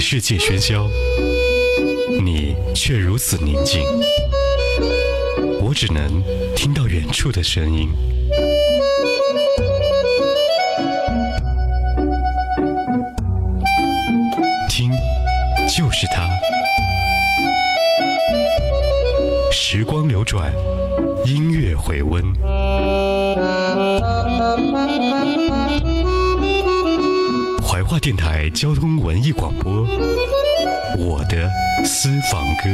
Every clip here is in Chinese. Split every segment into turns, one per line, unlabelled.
世界喧嚣，你却如此宁静。我只能听到远处的声音。听，就是它。时光流转，音乐回温。怀化电台交通文艺广播，我的私房歌。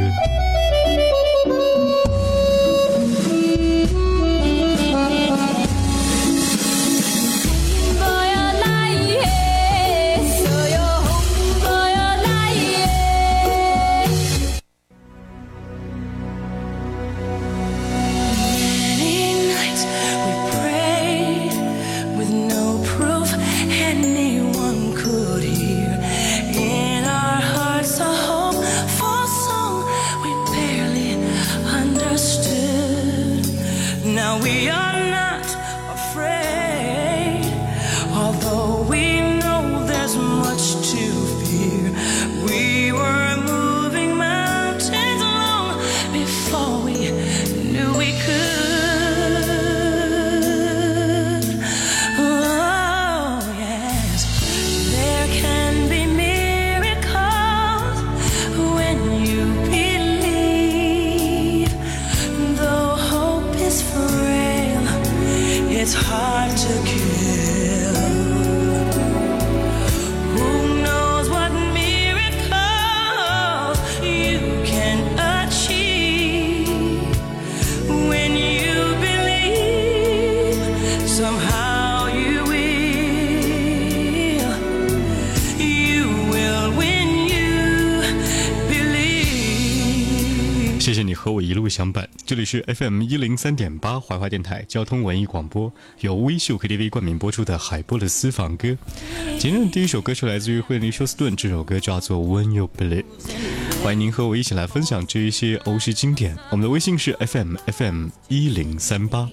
谢谢你和我一路相伴，这里是 FM 一零三点八怀化电台交通文艺广播，由微秀 KTV 冠名播出的海波的私房歌。今天的第一首歌是来自于惠妮休斯顿，这首歌叫做 When You Believe。欢迎您和我一起来分享这一些欧式经典。我们的微信是 FM FM 一零三八。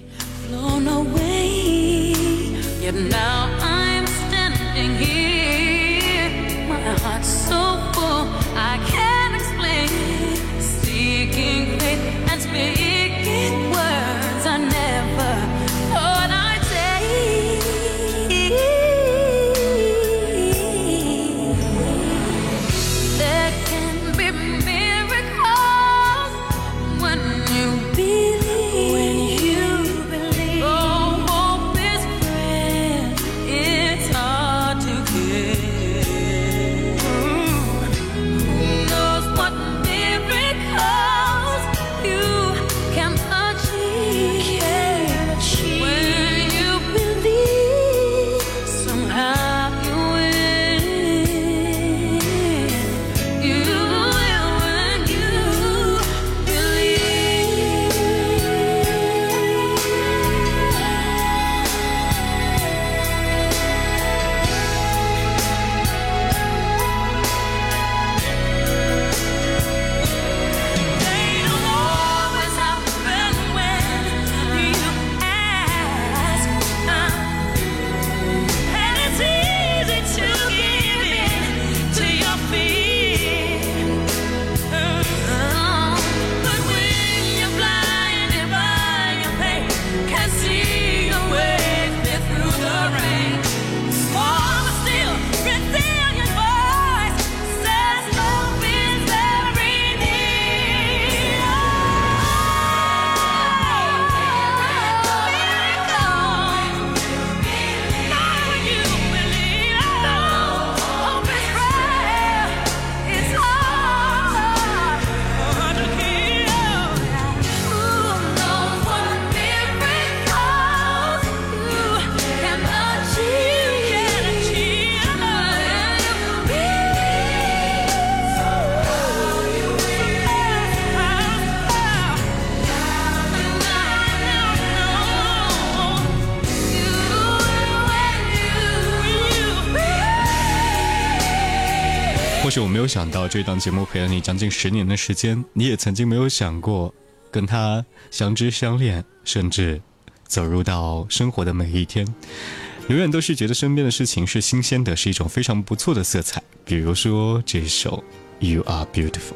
想到，这档节目陪了你将近十年的时间，你也曾经没有想过跟他相知相恋，甚至走入到生活的每一天。
永远都是觉得身边的事情是新鲜的，是一种非常不错的色彩。比如说这首《You Are Beautiful》。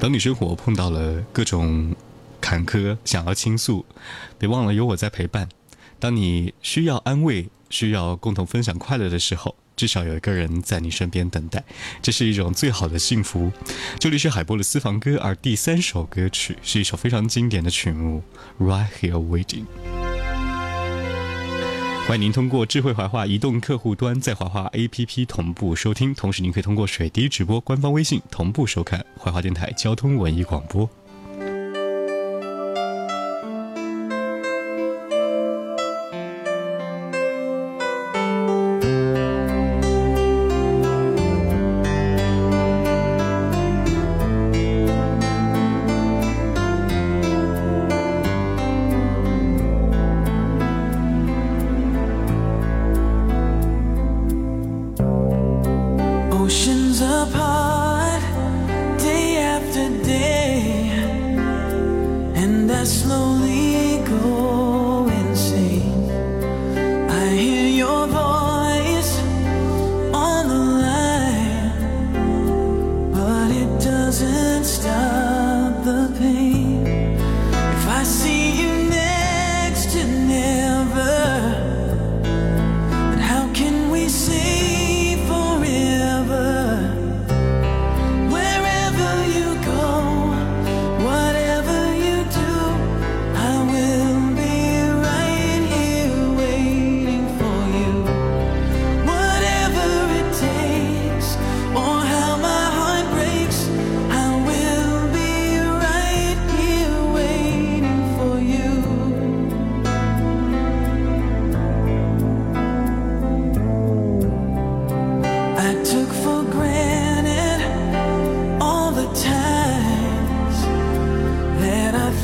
当你生活碰到了各种坎坷，想要倾诉，别忘了有我在陪伴。当你需要安慰，需要共同分享快乐的时候，至少有一个人在你身边等待，这是一种最好的幸福。这里是海波的私房歌，而第三首歌曲是一首非常经典的曲目《Right Here Waiting》。欢迎您通过智慧怀化移动客户端在怀化 APP 同步收听，同时您可以通过水滴直播官方微信同步收看怀化电台交通文艺广播。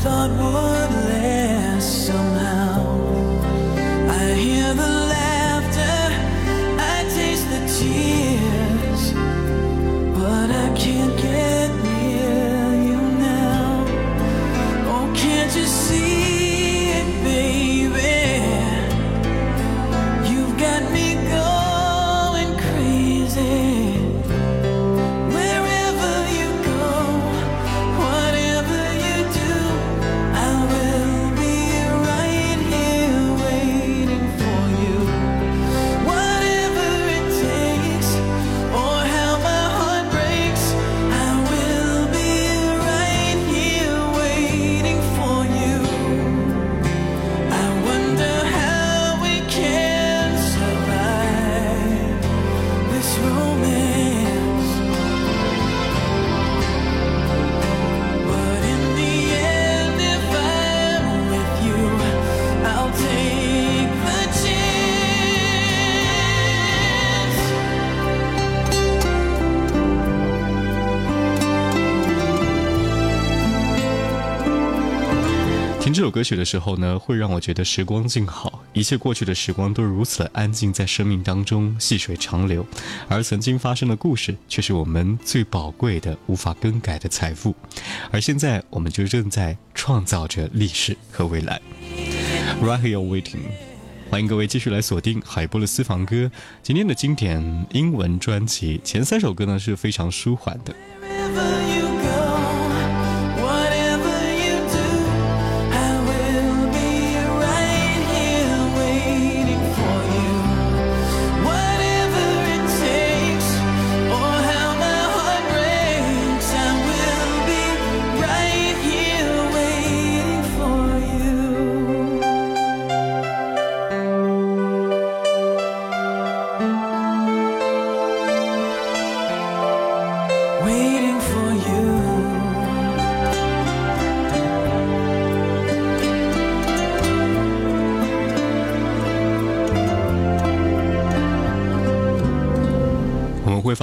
thought
would last somehow. 歌曲的时候呢，会让我觉得时光静好，一切过去的时光都如此的安静，在生命当中细水长流，而曾经发生的故事却是我们最宝贵的、无法更改的财富。而现在，我们就正在创造着历史和未来。Right here waiting，欢迎各位继续来锁定海波的私房歌。今天的经典英文专辑前三首歌呢是非常舒缓的。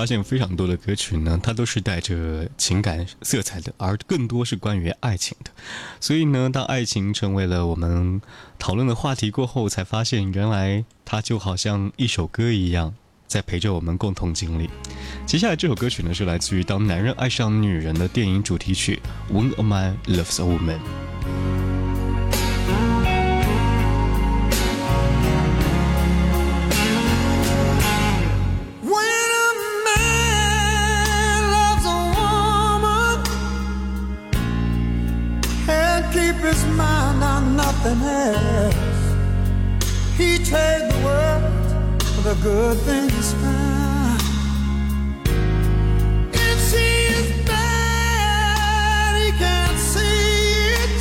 发现非常多的歌曲呢，它都是带着情感色彩的，而更多是关于爱情的。所以呢，当爱情成为了我们讨论的话题过后，才发现原来它就好像一首歌一样，在陪着我们共同经历。接下来这首歌曲呢，是来自于《当男人爱上女人》的电影主题曲《When a Man Loves a Woman》。
Else. He trade the world for the good things found. If she is bad, he can't see it.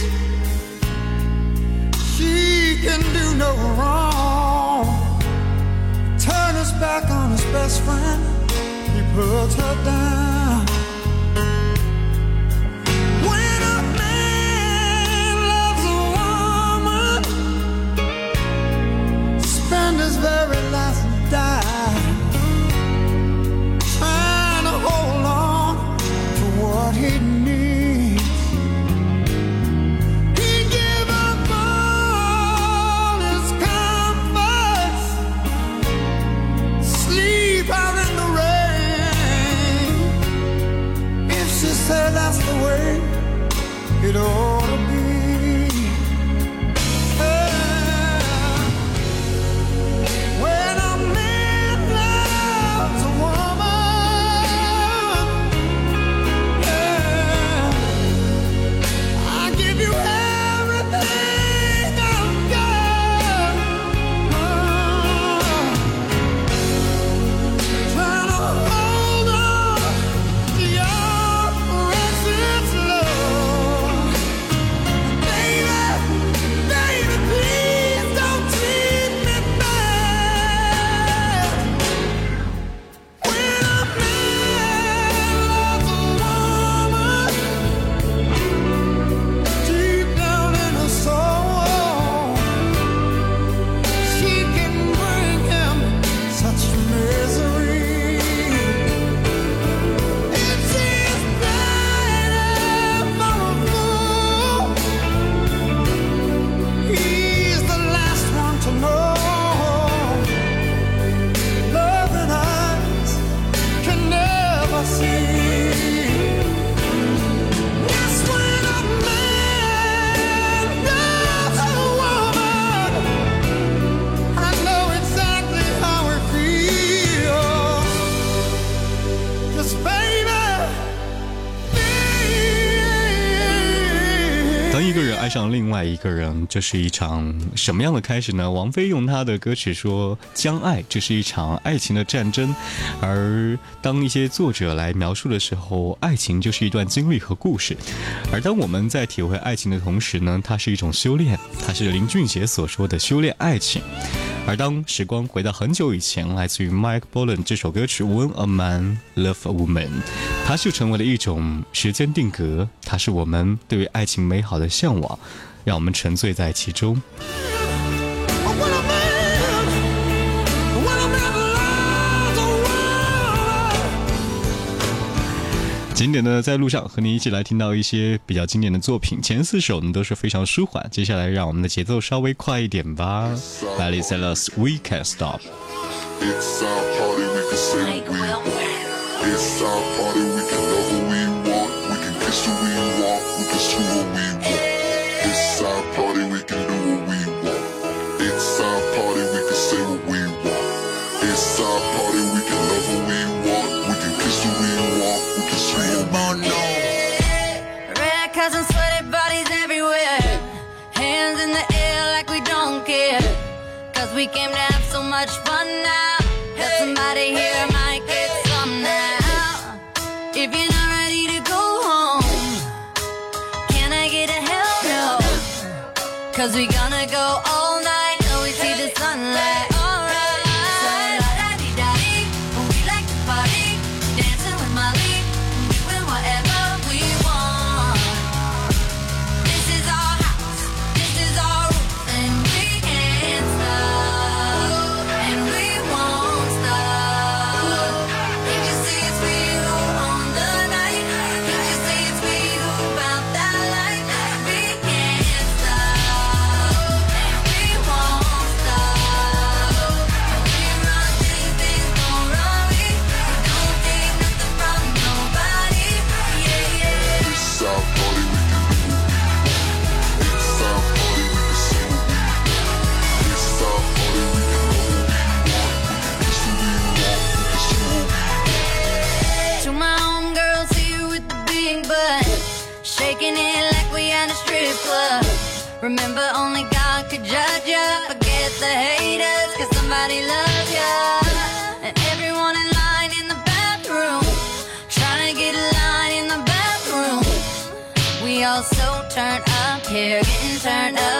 She can do no wrong. Turn his back on his best friend. He puts her down.
个人，这是一场什么样的开始呢？王菲用她的歌曲说：“将爱，这是一场爱情的战争。”而当一些作者来描述的时候，爱情就是一段经历和故事。而当我们在体会爱情的同时呢，它是一种修炼，它是林俊杰所说的修炼爱情。而当时光回到很久以前，来自于 Mike Bolan 这首歌曲《When a Man Love a Woman》，它就成为了一种时间定格，它是我们对于爱情美好的向往，让我们沉醉在其中。经典的在路上，和你一起来听到一些比较经典的作品。前四首呢都是非常舒缓，接下来让我们的节奏稍微快一点吧。Miley Cyrus We Can't Stop。
It's our party, we can say what we can. It's our party, we can love
If you're not ready to go home, can I get a hell? Cause we gonna go all here, getting turned up,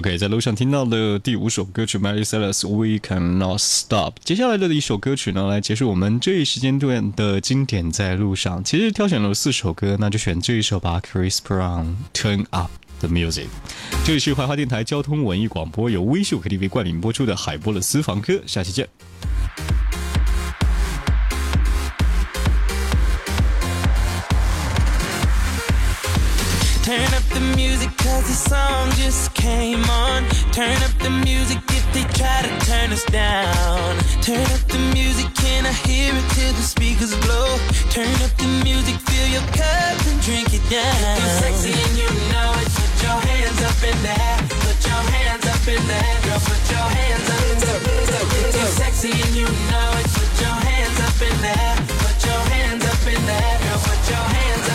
OK，在路上听到的第五首歌曲 Miley Cyrus We Cannot Stop。接下来的一首歌曲呢，来结束我们这一时间段的经典在路上。其实挑选了四首歌，那就选这一首吧，Chris Brown Turn Up the Music。这里是怀化电台交通文艺广播，由微秀 KTV 冠名播出的海波的私房歌，下期见。
Cause the song just came on. Turn up the music if they try to turn us down. Turn up the music, can I hear it till the speakers blow? Turn up the music, fill your cup and drink it down. If you're sexy and you know it. Put your hands up in the air. Put your hands up in the air, girl. Put your hands up. It's up, it's up. If you're sexy and you know it. Put your hands up in the air. Put your hands up in the air, girl. Put your hands up.